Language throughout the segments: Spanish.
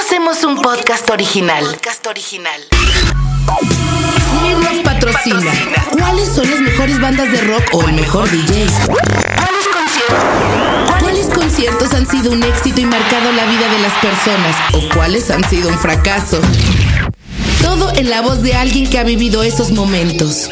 hacemos un podcast original? Podcast original. Smirnoff patrocina. ¿Cuáles son las mejores bandas de rock o el mejor DJ? ¿Cuáles conciertos? ¿Cuáles conciertos han sido un éxito y marcado la vida de las personas? ¿O cuáles han sido un fracaso? Todo en la voz de alguien que ha vivido esos momentos.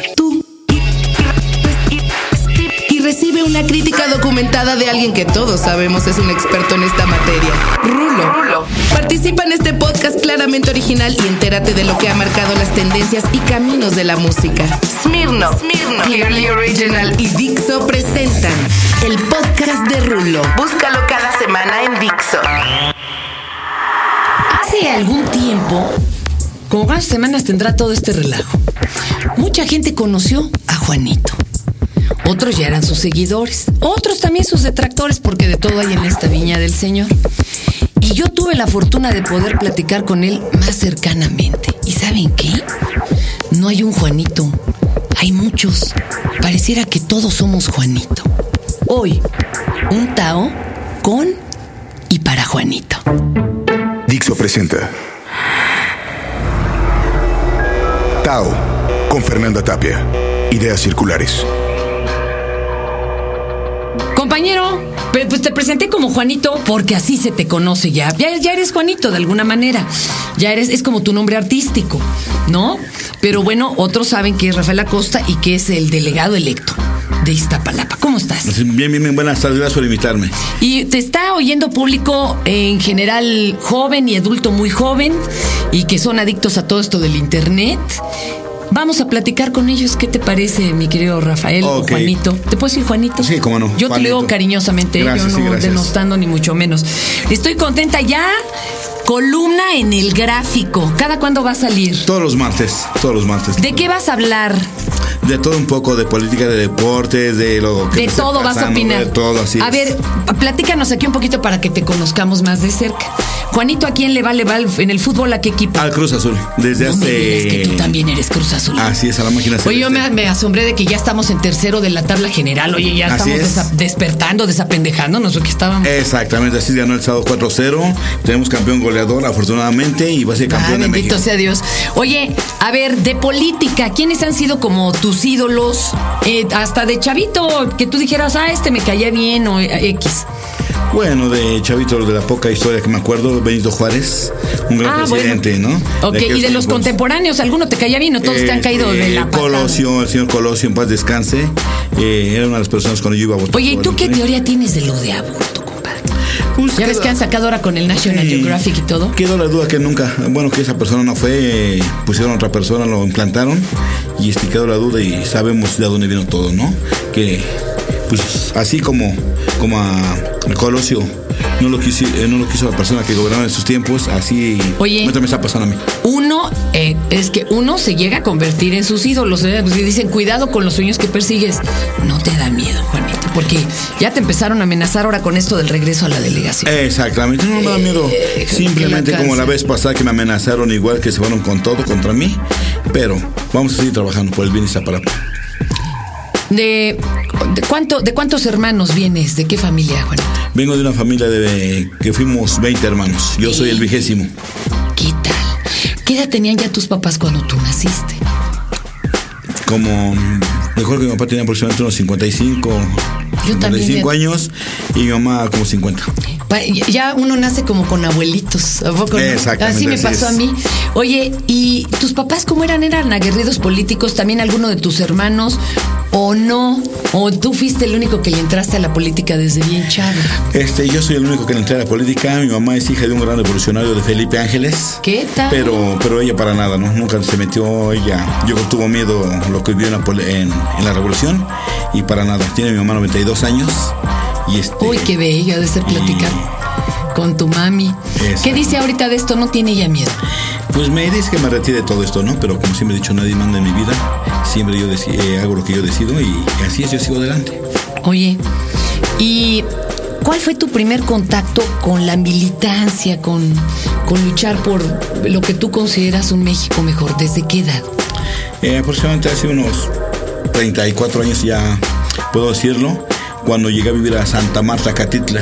Recibe una crítica documentada de alguien que todos sabemos es un experto en esta materia. Rulo. Rulo. Participa en este podcast claramente original y entérate de lo que ha marcado las tendencias y caminos de la música. Smirnoff. Smirnoff. Clearly Original y Dixo presentan el podcast de Rulo. Búscalo cada semana en Dixo. Hace algún tiempo, como varias semanas tendrá todo este relajo, mucha gente conoció a Juanito. Otros ya eran sus seguidores, otros también sus detractores, porque de todo hay en esta viña del Señor. Y yo tuve la fortuna de poder platicar con él más cercanamente. ¿Y saben qué? No hay un Juanito, hay muchos. Pareciera que todos somos Juanito. Hoy, un Tao con y para Juanito. Dixo presenta Tao con Fernanda Tapia. Ideas circulares. Compañero, pues te presenté como Juanito porque así se te conoce ya. Ya, ya eres Juanito de alguna manera. Ya eres, es como tu nombre artístico, ¿no? Pero bueno, otros saben que es Rafael Acosta y que es el delegado electo de Iztapalapa. ¿Cómo estás? Bien, bien, bien, buenas tardes, gracias por invitarme. Y te está oyendo público en general joven y adulto muy joven y que son adictos a todo esto del internet. Vamos a platicar con ellos. ¿Qué te parece, mi querido Rafael o. Juanito? ¿Te puedo decir Juanito? Sí, cómo no, Yo te lo digo cariñosamente, Gracias, yo sí, no gracias. denostando ni mucho menos. Estoy contenta ya. Columna en el gráfico. ¿Cada cuándo va a salir? Todos los martes, todos los martes. ¿De qué vas a hablar? De todo un poco, de política, de deportes, de lo que De me todo vas a opinar. De todo, así A es. ver, platícanos aquí un poquito para que te conozcamos más de cerca. Juanito, ¿a quién le va? ¿Le va en el fútbol a qué equipo? Al Cruz Azul, desde no me hace... digas que tú también eres Cruz Azul. Así es, a la máquina Oye, yo me, me asombré de que ya estamos en tercero de la tabla general. Oye, ya Así estamos es. desa- despertando, desapendejándonos, porque estábamos. Exactamente, así ganó el sábado 4-0. Tenemos campeón goleador, afortunadamente, y va a ser Ah, campeón de bendito México. sea Dios. Oye, a ver, de política, ¿quiénes han sido como tus ídolos? Eh, hasta de chavito, que tú dijeras, ah, este me caía bien o eh, X. Bueno, de Chavito, de la poca historia que me acuerdo, Benito Juárez, un gran Ah, presidente, bueno. ¿no? Ok, y aquellos de los tiempos. contemporáneos, ¿alguno te caía bien o todos te han caído de la Eh, patada? Colosio, el señor Colosio, en paz descanse. eh, era una de las personas cuando yo iba a votar. Oye, ¿y tú qué teoría tienes de lo de aborto, compadre? Pues Ya ves que han sacado ahora con el National. Geographic y todo. Quedó la duda que nunca, bueno, que esa persona no fue, eh, pusieron a otra persona, lo implantaron y quedó la duda y sabemos de dónde vino todo, ¿no? Que, pues, así como, como a Colosio no lo, quiso, eh, no lo quiso la persona que gobernaba en sus tiempos, así Oye. me está pasando a mí. Uno, eh, es que uno se llega a convertir en sus ídolos. ¿eh? Pues dicen, cuidado con los sueños que persigues. No te da miedo, Juanito, porque ya te empezaron a amenazar ahora con esto del regreso a la delegación. Exactamente, no me da miedo. Eh, Simplemente la como la vez pasada que me amenazaron igual que se fueron con todo contra mí, pero vamos a seguir trabajando por el bien Iztapalapa. De, de cuánto, ¿De cuántos hermanos vienes? ¿De qué familia, Juanito? Vengo de una familia de que fuimos 20 hermanos. Yo soy el vigésimo. ¿Qué tal? ¿Qué edad tenían ya tus papás cuando tú naciste? Como mejor que mi papá tenía aproximadamente unos 55, Yo también, 55 ya- años y mi mamá como 50. Ya uno nace como con abuelitos, ¿a poco no? Así me pasó a mí. Oye, ¿y tus papás cómo eran? ¿Eran aguerridos políticos? ¿También alguno de tus hermanos? ¿O no? ¿O tú fuiste el único que le entraste a la política desde bien chavo? Este, yo soy el único que le entré a la política. Mi mamá es hija de un gran revolucionario de Felipe Ángeles. ¿Qué tal? Pero, pero ella para nada, ¿no? Nunca se metió, ella, yo tuvo miedo lo que vivió en la, en, en la revolución y para nada. Tiene mi mamá 92 años y este... Uy, qué bello ha de ser platicar con tu mami. Exacto. ¿Qué dice ahorita de esto? No tiene ella miedo. Pues me dice que me retire de todo esto, ¿no? Pero como siempre he dicho, nadie manda en mi vida. Siempre yo eh, hago lo que yo decido y así es, yo sigo adelante. Oye, ¿y cuál fue tu primer contacto con la militancia, con, con luchar por lo que tú consideras un México mejor? ¿Desde qué edad? Eh, aproximadamente hace unos 34 años ya puedo decirlo, cuando llegué a vivir a Santa Marta, Catitla,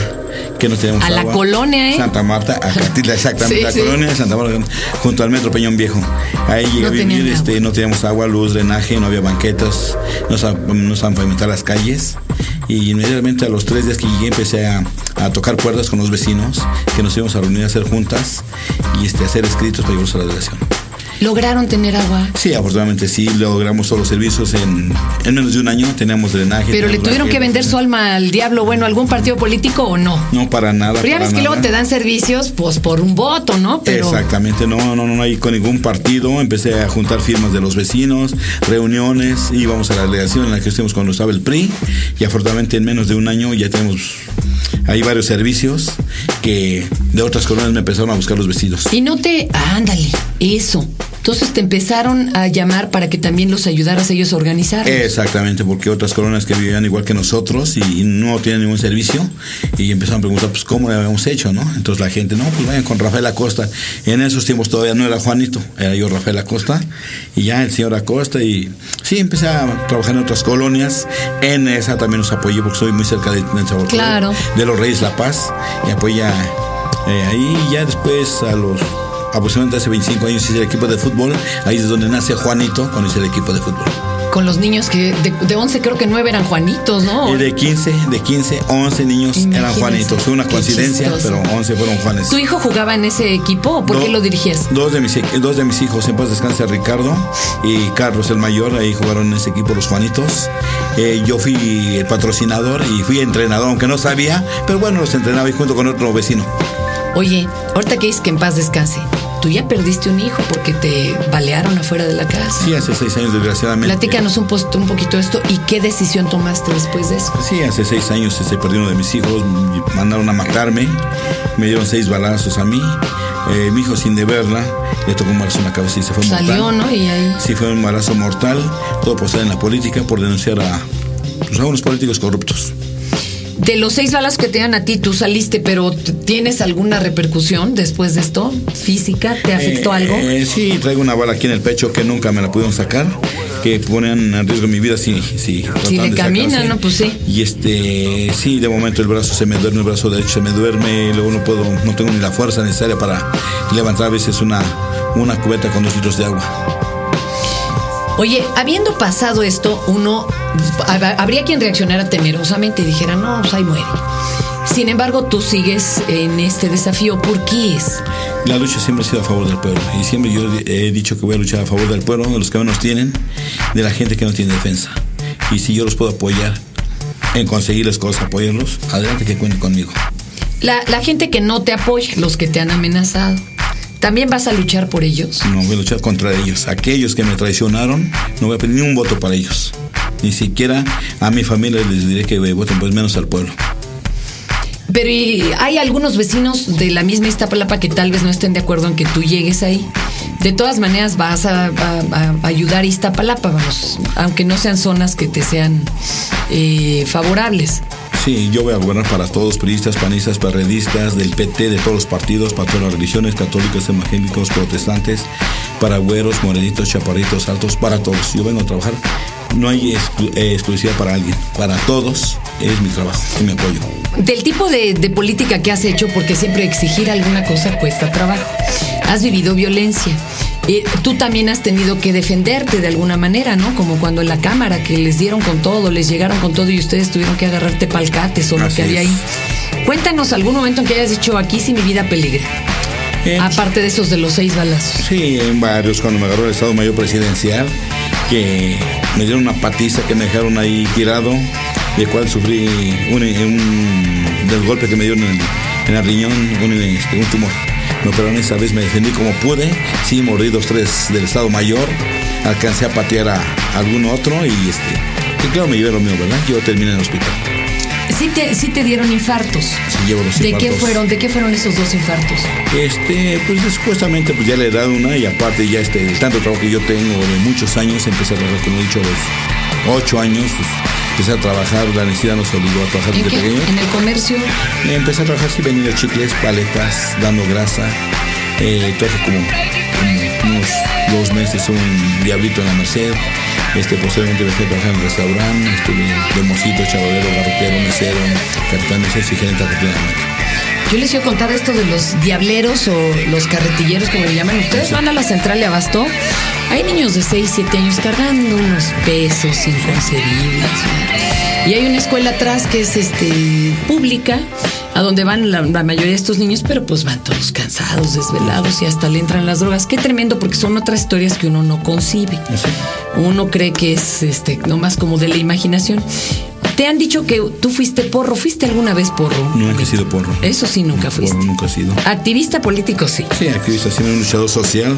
que no teníamos A la agua. colonia, ¿eh? Santa Marta, a Catitla, exactamente, Sí, la sí. colonia de Santa Marta, junto al Metro Peñón Viejo. Ahí llegué No a vivir, este, agua. no teníamos agua, luz, drenaje, no había banquetas, no sa- no saben pavimentar las calles. Y inmediatamente a los tres días que llegué empecé a, a tocar puertas con los vecinos, que nos íbamos a reunir a hacer juntas y este, hacer escritos para llevarlos a la delegación. ¿Lograron tener agua? Sí, afortunadamente sí, logramos todos los servicios en, en menos de un año, teníamos drenaje. ¿Pero le tuvieron que vender su alma al diablo, bueno, algún partido político o no? No, para nada. Pero ya ves que luego te dan servicios, pues por un voto, ¿no? Pero Exactamente, no, no, no, no hay con ningún partido. Empecé a juntar firmas de los vecinos, reuniones, íbamos a la delegación en la que estuvimos cuando estaba el PRI y afortunadamente en menos de un año ya tenemos ahí varios servicios que de otras colonias me empezaron a buscar los vecinos. Y no te. ándale, eso. Entonces te empezaron a llamar para que también los ayudaras ellos a organizar. Exactamente, porque otras colonias que vivían igual que nosotros y no tienen ningún servicio y empezaron a preguntar, pues, ¿cómo lo habíamos hecho, no? Entonces la gente, no, pues vayan con Rafael Acosta. En esos tiempos todavía no era Juanito, era yo Rafael Acosta y ya el señor Acosta y sí, empecé a trabajar en otras colonias. En esa también los apoyé porque soy muy cerca de Tenanzahualcóyotl, Claro. de los Reyes La Paz y apoya eh, ahí ya después a los aproximadamente hace 25 años hice el equipo de fútbol, ahí es donde nace Juanito cuando hice el equipo de fútbol. Con los niños que de, de 11 creo que 9 eran Juanitos, ¿no? Y de 15, de 15, 11 niños eran Juanitos. Fue una coincidencia, pero 11 fueron Juanes. ¿Tu hijo jugaba en ese equipo o por qué lo dirigías? Dos de, mis, dos de mis hijos, en paz descanse Ricardo y Carlos el mayor, ahí jugaron en ese equipo los Juanitos. Eh, yo fui el patrocinador y fui entrenador, aunque no sabía, pero bueno, los entrenaba y junto con otro vecino. Oye, ahorita que dices que en paz descanse, tú ya perdiste un hijo porque te balearon afuera de la casa. Sí, hace seis años, desgraciadamente. Platícanos un, post- un poquito esto y qué decisión tomaste después de eso. Sí, hace seis años se perdió uno de mis hijos, me mandaron a matarme, me dieron seis balazos a mí. Eh, mi hijo, sin deberla, le tocó un balazo en la cabeza y se fue Salió, mortal. ¿no? Y ahí. Sí, fue un embarazo mortal, todo por estar en la política, por denunciar a, pues, a unos políticos corruptos. De los seis balas que te dan a ti, tú saliste, pero ¿tienes alguna repercusión después de esto? ¿Física? ¿Te afectó Eh, algo? eh, sí, traigo una bala aquí en el pecho que nunca me la pudieron sacar, que ponían en riesgo mi vida si, si, trataban le caminan. ¿no? Pues sí. Y este, sí, de momento el brazo se me duerme, el brazo derecho se me duerme, luego no puedo, no tengo ni la fuerza necesaria para levantar a veces una, una cubeta con dos litros de agua. Oye, habiendo pasado esto, uno habría quien reaccionara temerosamente y dijera, no, pues ahí muere. Sin embargo, tú sigues en este desafío. ¿Por qué es? La lucha siempre ha sido a favor del pueblo y siempre yo he dicho que voy a luchar a favor del pueblo, de los que menos tienen, de la gente que no tiene defensa. Y si yo los puedo apoyar en conseguirles cosas, apoyarlos, adelante que cuenten conmigo. La, la gente que no te apoya, los que te han amenazado, ¿también vas a luchar por ellos? No voy a luchar contra ellos. Aquellos que me traicionaron, no voy a pedir ni un voto para ellos. Ni siquiera a mi familia les diré que voten, pues menos al pueblo. Pero y hay algunos vecinos de la misma Iztapalapa que tal vez no estén de acuerdo en que tú llegues ahí. De todas maneras vas a, a- a ayudar a Iztapalapa, vamos, aunque no sean zonas que te sean eh, favorables. Sí, yo voy a gobernar para todos, priistas, panistas, perredistas, del PT, de todos los partidos, para todas las religiones, católicos, evangélicos, protestantes, para güeros, morenitos, chaparritos, altos, para todos. Yo vengo a trabajar. No hay exclu- eh, exclusividad para alguien. Para todos es mi trabajo y mi apoyo. Del tipo de, de política que has hecho, porque siempre exigir alguna cosa cuesta trabajo. Has vivido violencia. Eh, tú también has tenido que defenderte de alguna manera, ¿no? Como cuando en la Cámara, que les dieron con todo, les llegaron con todo y ustedes tuvieron que agarrarte palcates o lo que había es. ahí. Cuéntanos algún momento en que hayas dicho, aquí sí mi vida peligra. Eh, Aparte de esos de los seis balazos. Sí, en varios, cuando me agarró el Estado Mayor Presidencial, que me dieron una patiza que me dejaron ahí tirado, de cual sufrí un, del golpe que me dieron en, el riñón, un, este, un tumor. Me operaron esa vez, me defendí como pude, sí, morí dos, tres del Estado Mayor, alcancé a patear a, algún otro y este, que claro me llevé lo mío, ¿verdad? Yo terminé en el hospital. Sí te, sí te dieron infartos. Sí, llevo los ¿De qué infartos. fueron? ¿De qué fueron esos dos infartos? Este, pues supuestamente pues ya le he dado una y aparte ya este, el tanto trabajo que yo tengo de muchos años, empecé a trabajar, como he dicho, a los ocho años, pues, empecé a trabajar, la necesidad nos obligó a trabajar ¿En desde qué? pequeño. ¿En el comercio? Empecé a trabajar así, vendiendo chicles, paletas, dando grasa. Eh, traje como, como unos dos meses un diablito en la Merced. Este, posteriormente empecé a trabajar en restaurante, estuve de mocito, chavalero, garrotero, mesero, capitán de y gerente. Yo les quiero contar esto de los diableros o los carretilleros, como le llaman. Ustedes van a la central de Abasto. Hay niños de 6, 7 años cargando unos pesos inconcebibles. Y hay una escuela atrás que es este pública, a donde van la, la mayoría de estos niños, pero pues van todos cansados, desvelados y hasta le entran las drogas. Qué tremendo, porque son otras historias que uno no concibe. Uno cree que es este nomás como de la imaginación. Te han dicho que tú fuiste porro. ¿Fuiste alguna vez porro? Nunca he sido porro. Eso sí, nunca fuiste. Porro nunca he sido. Activista político, sí. Sí, activista, siendo un luchador social.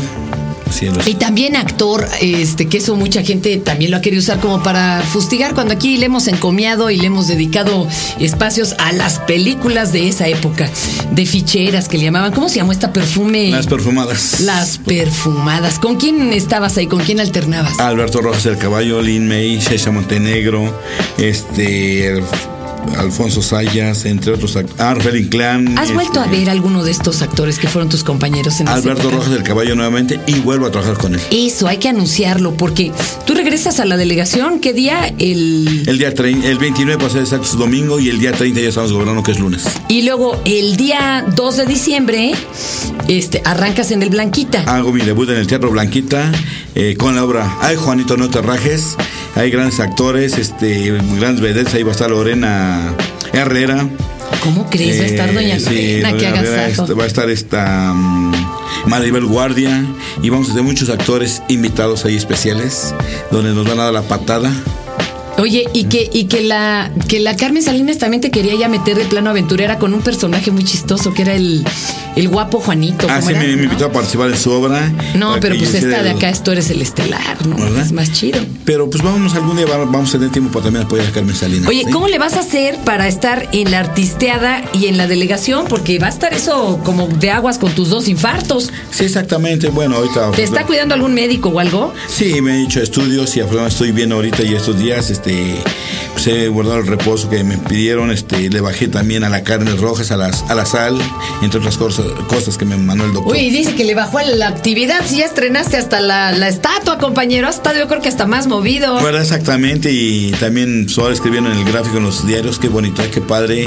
Y también actor, este, que eso mucha gente también lo ha querido usar como para fustigar, cuando aquí le hemos encomiado y le hemos dedicado espacios a las películas de esa época, de ficheras que le llamaban. ¿Cómo se llamó esta perfume? Las perfumadas. Las perfumadas. ¿Con quién estabas ahí? ¿Con quién alternabas? Alberto Rojas del Caballo, Lin May, Shesha Montenegro, este Alfonso Sayas, entre otros act- Arfel Inclán. ¿Has vuelto a este, ver alguno de estos actores que fueron tus compañeros en Alberto? Rojas del Caballo nuevamente y vuelvo a trabajar con él. Eso, hay que anunciarlo, porque tú regresas a la delegación, ¿qué día? El... El día trein- el 29 para ser exactos domingo y el día 30 ya estamos gobernando que es lunes. Y luego el día 2 de diciembre, este, arrancas en el Blanquita. Hago mi debut en el Teatro Blanquita eh, con la obra Ay Juanito no te rajes. Hay grandes actores, este, grandes vedettes. Ahí va a estar Lorena Herrera. ¿Cómo crees? Va a estar Doña Eh, sí, Lorena, que Lorena Herrera, este, Va a estar esta mm, Maribel Guardia y vamos a tener muchos actores invitados ahí especiales donde nos van a dar la patada. Oye, y que, y que la, que la Carmen Salinas también te quería ya meter de plano aventurera con un personaje muy chistoso que era el, el guapo Juanito. Ah, ¿cómo sí, me, invitó a participar en su obra. No, pero pues esta de acá, esto eres el estelar, ¿no? ¿Verdad? Es más chido. Pero pues vamos, algún día va- vamos a tener tiempo para también apoyar a Carmen Salinas. Oye, ¿sí? ¿cómo le vas a hacer para estar en la artisteada y en la delegación? Porque va a estar eso como de aguas con tus dos infartos. Sí, exactamente. Bueno, ahorita. ¿Te está cuidando algún médico o algo? Sí, me he hecho estudios y estoy bien ahorita y estos días, este, pues he guardado el reposo que me pidieron, este, le bajé también a la carne rojas, a las, a la sal, entre otras cosas, cosas que me mandó el doctor. Oye, y dice que le bajó la actividad. Si ya estrenaste hasta la, la estatua, compañero. Has estado, yo creo que hasta más movido. ¿Verdad? Exactamente, y también solo escribiendo en el gráfico en los diarios, qué bonito, qué padre.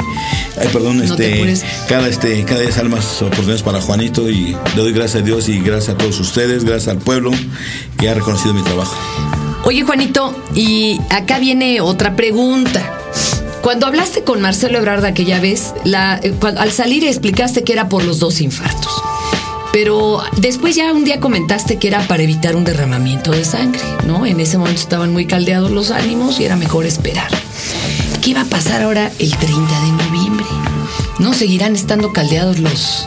Ay, perdón, No te este, cada este, cada día salen más oportunidades para Juanito y le doy gracias a Dios y gracias a todos ustedes, gracias al pueblo que ha reconocido mi trabajo. Oye, Juanito, y acá viene otra pregunta. Cuando hablaste con Marcelo Ebrard aquella vez, la, eh, al salir explicaste que era por los dos infartos. Pero después ya un día comentaste que era para evitar un derramamiento de sangre, ¿no? En ese momento estaban muy caldeados los ánimos y era mejor esperar. ¿Qué va a pasar ahora el 30 de noviembre? ¿No seguirán estando caldeados los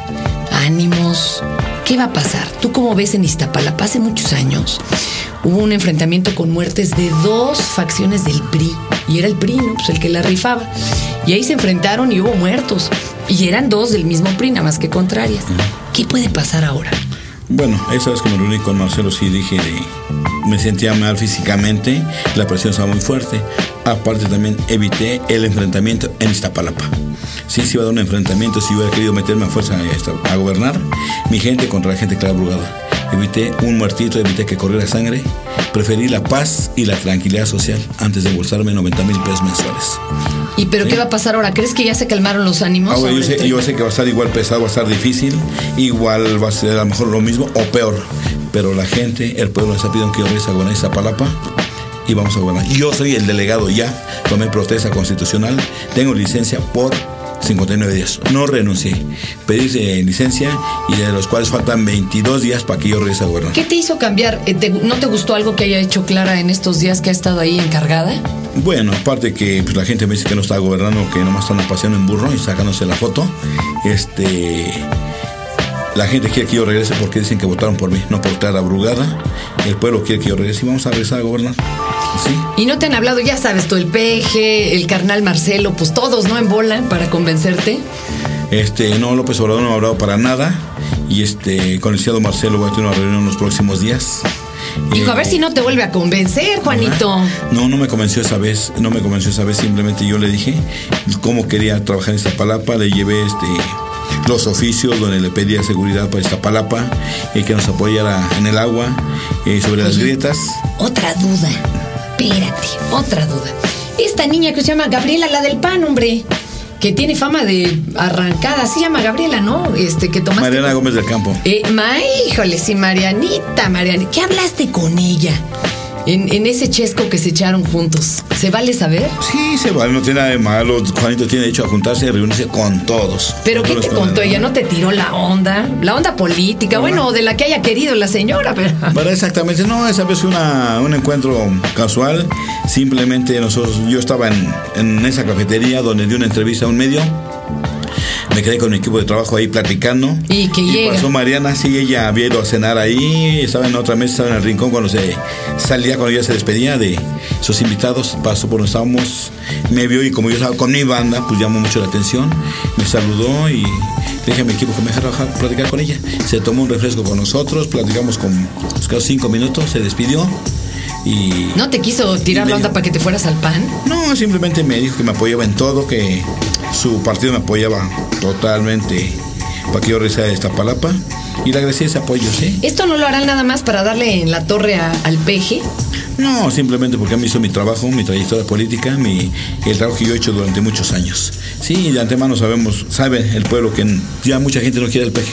ánimos? ¿Qué va a pasar? ¿Tú cómo ves en Iztapalapa? Hace muchos años hubo un enfrentamiento con muertes de dos facciones del PRI. Y era el PRI, ¿no? Pues el que la rifaba. Y ahí se enfrentaron y hubo muertos. Y eran dos del mismo PRI, nada más que contrarias. ¿Qué puede pasar ahora? Bueno, esa vez que me reuní con Marcelo sí dije de, me sentía mal físicamente, la presión estaba muy fuerte. Aparte también evité el enfrentamiento en Iztapalapa. Sí, se iba a dar un enfrentamiento, si hubiera querido meterme a fuerza a, esta- a gobernar, mi gente contra la gente que era. Evité un muertito, evité que corriera sangre. Preferí la paz y la tranquilidad social antes de bolsarme 90 mil pesos mensuales. ¿Y pero qué va a pasar ahora? ¿Crees que ya se calmaron los ánimos? Ahora, yo, sobre el sé, yo 30? sé que va a estar igual pesado, va a estar difícil, igual va a ser a lo mejor lo mismo o peor. Pero la gente, el pueblo está pidiendo que yo regrese a gobernar Iztapalapa y vamos a gobernar. Yo soy el delegado ya, tomé protesta constitucional, tengo licencia por 59 días. No renuncié. Pedí eh, licencia y de los cuales faltan 22 días para que yo regrese a gobernar. ¿Qué te hizo cambiar? Eh, te- ¿No te gustó algo que haya hecho Clara en estos días que ha estado ahí encargada? Bueno, aparte que pues, la gente me dice que no está gobernando, que nomás están paseando en burro y sacándose la foto. Este. La gente quiere que yo regrese porque dicen que votaron por mí, no por Clara Brugada. El pueblo quiere que yo regrese y vamos a regresar a gobernar. Sí. Y no te han hablado, ya sabes, tú el peje, el carnal Marcelo, pues todos, ¿no? En bola para convencerte. Este, no, López Obrador no me ha hablado para nada. Y este, con el licenciado Marcelo voy a tener una reunión en los próximos días. Dijo, a Eh, ver si no te vuelve a convencer, Juanito. No, no me convenció esa vez, no me convenció esa vez, simplemente yo le dije cómo quería trabajar en Iztapalapa, le llevé este los oficios donde le pedía seguridad para Iztapalapa, y que nos apoyara en el agua, eh, sobre las grietas. Otra duda. Espérate, otra duda. Esta niña que se llama Gabriela, la del pan, hombre. que tiene fama de arrancada, se llama Gabriela, ¿no? Este, que tomaste. Mariana Gómez del Campo. Eh, ma, híjole, sí, Marianita, Marianita. ¿Qué hablaste con ella? En, en ese chesco que se echaron juntos. ¿Se vale saber? Sí, se vale, no tiene nada de malo. Juanito tiene derecho a juntarse y reunirse con todos. ¿Pero Con qué todos te contó? Ella no te tiró la onda. La onda política, bueno, de la que haya querido la señora, pero. Bueno, exactamente, no, esa vez fue una, un encuentro casual. Simplemente nosotros, yo estaba en, en esa cafetería donde di una entrevista a un medio. Me quedé con mi equipo de trabajo ahí platicando. Y que llega. pasó Mariana, sí, ella había ido a cenar ahí, estaba en otra mesa, estaba en el rincón cuando se salía, cuando ella se despedía de sus invitados, pasó por donde estábamos, me vio y como yo estaba con mi banda, pues llamó mucho la atención, me saludó y dije a mi equipo que me dejara platicar con ella. Se tomó un refresco con nosotros, platicamos con escasos cinco minutos, se despidió y... ¿No te quiso tirar Y la onda para que te fueras al pan? No, simplemente me dijo que me apoyaba en todo, que su partido me apoyaba totalmente para que yo regresara de Iztapalapa y le agradecí ese apoyo, ¿sí? ¿Esto no lo harán nada más para darle en la torre a- al peje? No, simplemente porque mí hizo mi trabajo, mi trayectoria política, mi, el trabajo que yo he hecho durante muchos años. Sí, de antemano sabemos, sabe el pueblo que ya mucha gente no quiere el peje.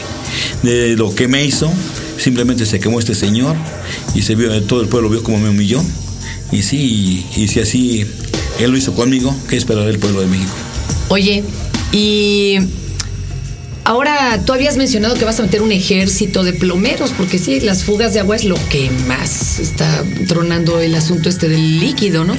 De lo que me hizo, simplemente se quemó este señor y se vio, todo el pueblo vio como me humilló. Y sí, y, y si así él lo hizo conmigo, ¿qué esperará el pueblo de México? Oye, y ahora tú habías mencionado que vas a meter un ejército de plomeros, porque sí, las fugas de agua es lo que más está tronando el asunto este del líquido, ¿no?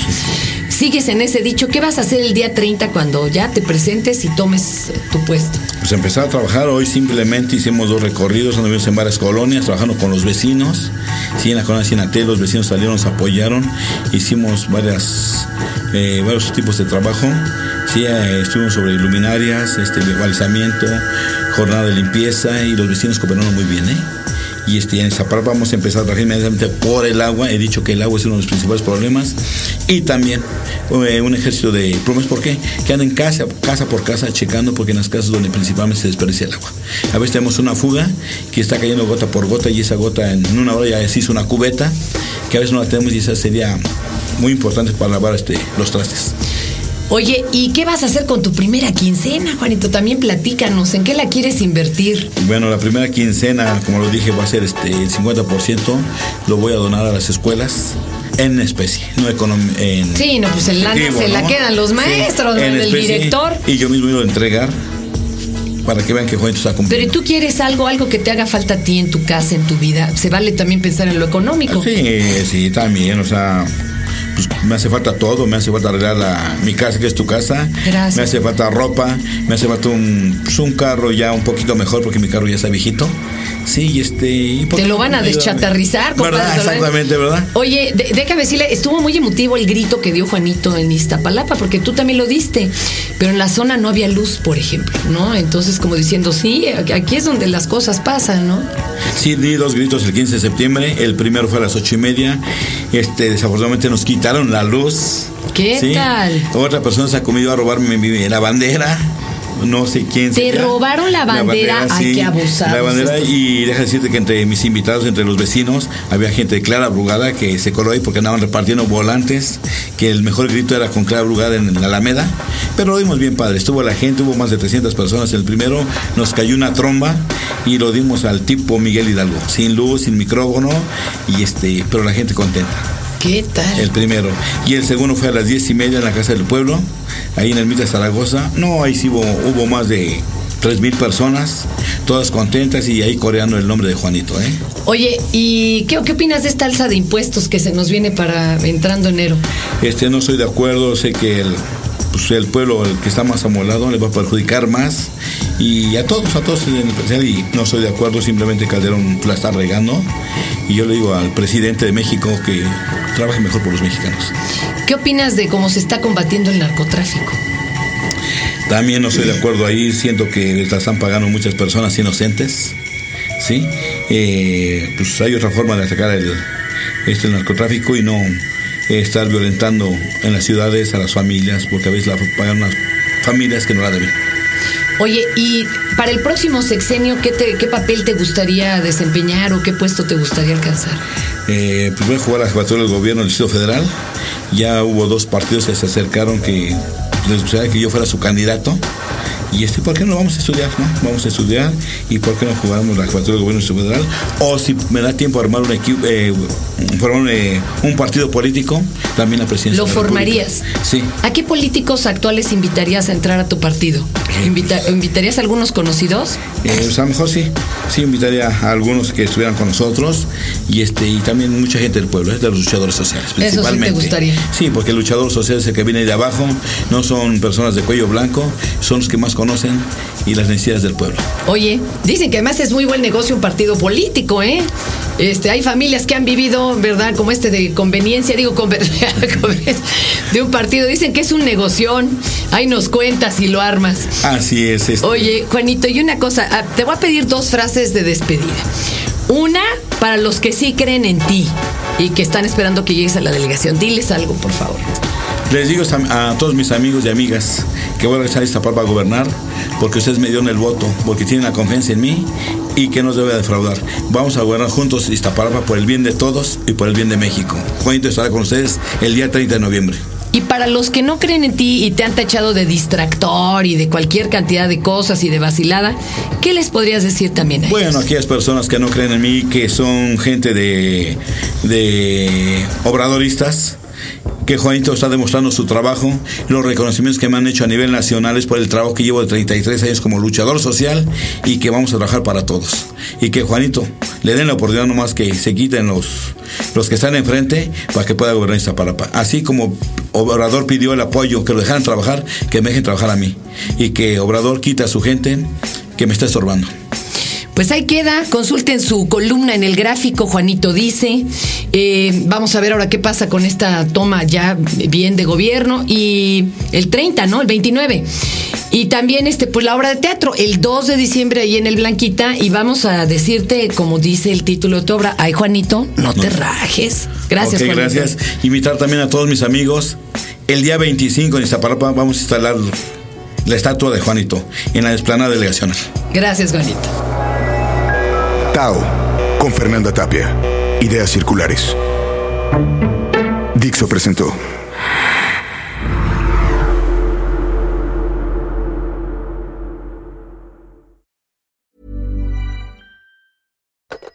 Sigues en ese dicho, ¿qué vas a hacer el día 30 cuando ya te presentes y tomes tu puesto? Pues empezar a trabajar, hoy simplemente hicimos dos recorridos, anduvimos en varias colonias, trabajando con los vecinos. Sí, en la colonia Cinatel los vecinos salieron, nos apoyaron, hicimos varias, eh, varios tipos de trabajo. Sí, eh, estuvimos sobre luminarias, este, balizamiento, jornada de limpieza y los vecinos cooperaron muy bien, ¿eh? Y este, en Zapal vamos a empezar a trabajar inmediatamente por el agua. He dicho que el agua es uno de los principales problemas. Y también eh, un ejército de plomeros. ¿Por qué? Que andan casa, casa por casa checando, porque en las casas donde principalmente se desperdicia el agua. A veces tenemos una fuga que está cayendo gota por gota y esa gota en una hora ya se hizo una cubeta, que a veces no la tenemos y esa sería muy importante para lavar este, los trastes. Oye, ¿y qué vas a hacer con tu primera quincena, Juanito? También platícanos, ¿en qué la quieres invertir? Bueno, la primera quincena, como lo dije, va a ser este el 50%. Lo voy a donar a las escuelas en especie, no en Sí, no, pues el lana efectivo, se la ¿no? quedan los Sí, maestros, en el especie, director. Y yo mismo iba a entregar para que vean que Juanito está Pero cumpliendo. ¿y tú quieres algo, algo que te haga falta a ti en tu casa, en tu vida? Se vale también pensar en lo económico. Sí, sí, también, o sea, pues me hace falta todo, me hace falta arreglar la- mi casa, que es tu casa. Gracias. Me hace falta ropa, me hace falta un, pues, un carro ya un poquito mejor porque mi carro ya está viejito. Sí, este... y Te lo van a deschatarrizar, compadre. ¿Verdad? Exactamente, ¿verdad? Oye, de- déjame decirle, estuvo muy emotivo el grito que dio Juanito en Iztapalapa, porque tú también lo diste, pero en la zona no había luz, por ejemplo, ¿no? Entonces, como diciendo, sí, aquí es donde las cosas pasan, ¿no? Sí, di dos gritos el 15 de septiembre. El primero fue a las ocho y media. Este, desafortunadamente nos quitaron la luz. ¿Qué tal? Otra persona se ha comido a robarme mi- la bandera. No sé quién ¿Te sea. robaron la bandera? Ay, qué abusados La bandera y deja decirte que entre mis invitados, entre los vecinos, había gente de Clara Brugada que se coló ahí porque andaban repartiendo volantes, que el mejor grito era con Clara Brugada en la Alameda. Pero lo dimos bien padre, estuvo la gente, hubo más de 300 personas. El primero nos cayó una tromba y lo dimos al tipo Miguel Hidalgo, sin luz, sin micrófono, y este, pero la gente contenta. ¿Qué tal? El primero. Y el segundo fue a las diez y media en la Casa del Pueblo, ahí en el Mita Zaragoza. No, ahí sí hubo, hubo más de tres mil personas, todas contentas y ahí coreando el nombre de Juanito, ¿eh? Oye, ¿y qué, qué opinas de esta alza de impuestos que se nos viene para entrando enero? Este, no estoy de acuerdo, sé que el, pues, el pueblo, el que está más amolado, le va a perjudicar más. Y a todos, a todos en especial, y no estoy de acuerdo, simplemente Calderón la está regando. Y yo le digo al presidente de México que trabaje mejor por los mexicanos. ¿Qué opinas de cómo se está combatiendo el narcotráfico? También no estoy de acuerdo ahí, siento que la están pagando muchas personas inocentes, ¿sí? Eh, pues hay otra forma de atacar el, este, el narcotráfico y no estar violentando en las ciudades a las familias, porque a veces la pagan unas familias que no la deben. Oye, y para el próximo sexenio, ¿qué, te- qué papel te gustaría desempeñar o qué puesto te gustaría alcanzar? Eh, pues voy a jugar a la jefatura del gobierno del Distrito Federal. Ya hubo dos partidos que se acercaron que les gustaría que yo fuera su candidato. Y este, ¿por qué no vamos a estudiar? No? Vamos a estudiar y ¿por qué no jugamos la jefatura del gobierno federal? O si me da tiempo armar un equipo, eh, formar eh, un partido político, también la presidencia. ¿Lo de la República. formarías? Sí. ¿A qué políticos actuales invitarías a entrar a tu partido? Invita- ¿Invitarías a algunos conocidos? Eh, pues a lo mejor sí, sí invitaría a algunos que estuvieran con nosotros y este y también mucha gente del pueblo, eh, de los luchadores sociales te principalmente. gustaría. Sí, porque el luchador social es el que viene de abajo, no son personas de cuello blanco, son los que más conocen y las necesidades del pueblo. Oye, dicen que además es muy buen negocio un partido político, ¿eh? Este, hay familias que han vivido, ¿verdad? Como este de conveniencia, digo, de un partido. Dicen que es un negoción. Ahí nos cuentas y lo armas. Así es. este. Oye, Juanito, y una cosa, ah, te voy a pedir dos frases de despedida. Una para los que sí creen en ti y que están esperando que llegues a la delegación. Diles algo, por favor. Les digo a, a todos mis amigos y amigas que voy a regresar a Iztapalapa a gobernar porque ustedes me dieron el voto, porque tienen la confianza en mí y que no se debe defraudar. Vamos a gobernar juntos Iztapalapa por el bien de todos y por el bien de México. Juanito estará con ustedes el día 30 de noviembre. Y para los que no creen en ti y te han tachado de distractor y de cualquier cantidad de cosas y de vacilada, ¿qué les podrías decir también a ellos? Bueno, aquellas personas que no creen en mí, que son gente de, obradoristas, que Juanito está demostrando su trabajo, los reconocimientos que me han hecho a nivel nacional es por el trabajo que llevo de 33 años como luchador social y que vamos a trabajar para todos. Y que Juanito le den la oportunidad nomás que se quiten los, los que están enfrente para que pueda gobernar Iztapalapa. Así como Obrador pidió el apoyo, que lo dejaran trabajar, que me dejen trabajar a mí. Y que Obrador quita a su gente que me está estorbando. Pues ahí queda, consulten su columna en el gráfico, Juanito dice. Eh, vamos a ver ahora qué pasa con esta toma ya bien de gobierno. Y el 30, ¿no? El 29. Y también este, pues la obra de teatro, el 2 de diciembre ahí en el Blanquita. Y vamos a decirte, como dice el título de tu obra, ay Juanito, no te rajes. Gracias, Ok, Juanito. gracias. Invitar también a todos mis amigos. El día 25 en Iztapalapa vamos a instalar la estatua de Juanito en la explanada delegacional. Gracias, Juanito. Tao, con Fernanda Tapia. Ideas circulares. Dixo presentó.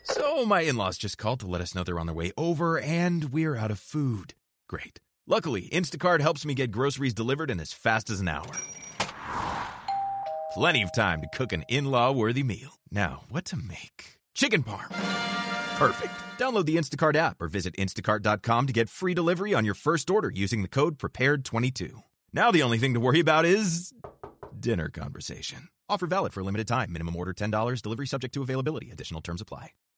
So, my in laws just called to let us know they're on their way over and we're out of food. Great. Luckily, Instacart helps me get groceries delivered in as fast as an hour. Plenty of time to cook an in law worthy meal. Now, what to make? Chicken parm. Perfect. Download the Instacart app or visit instacart.com to get free delivery on your first order using the code PREPARED22. Now, the only thing to worry about is dinner conversation. Offer valid for a limited time. Minimum order $10. Delivery subject to availability. Additional terms apply.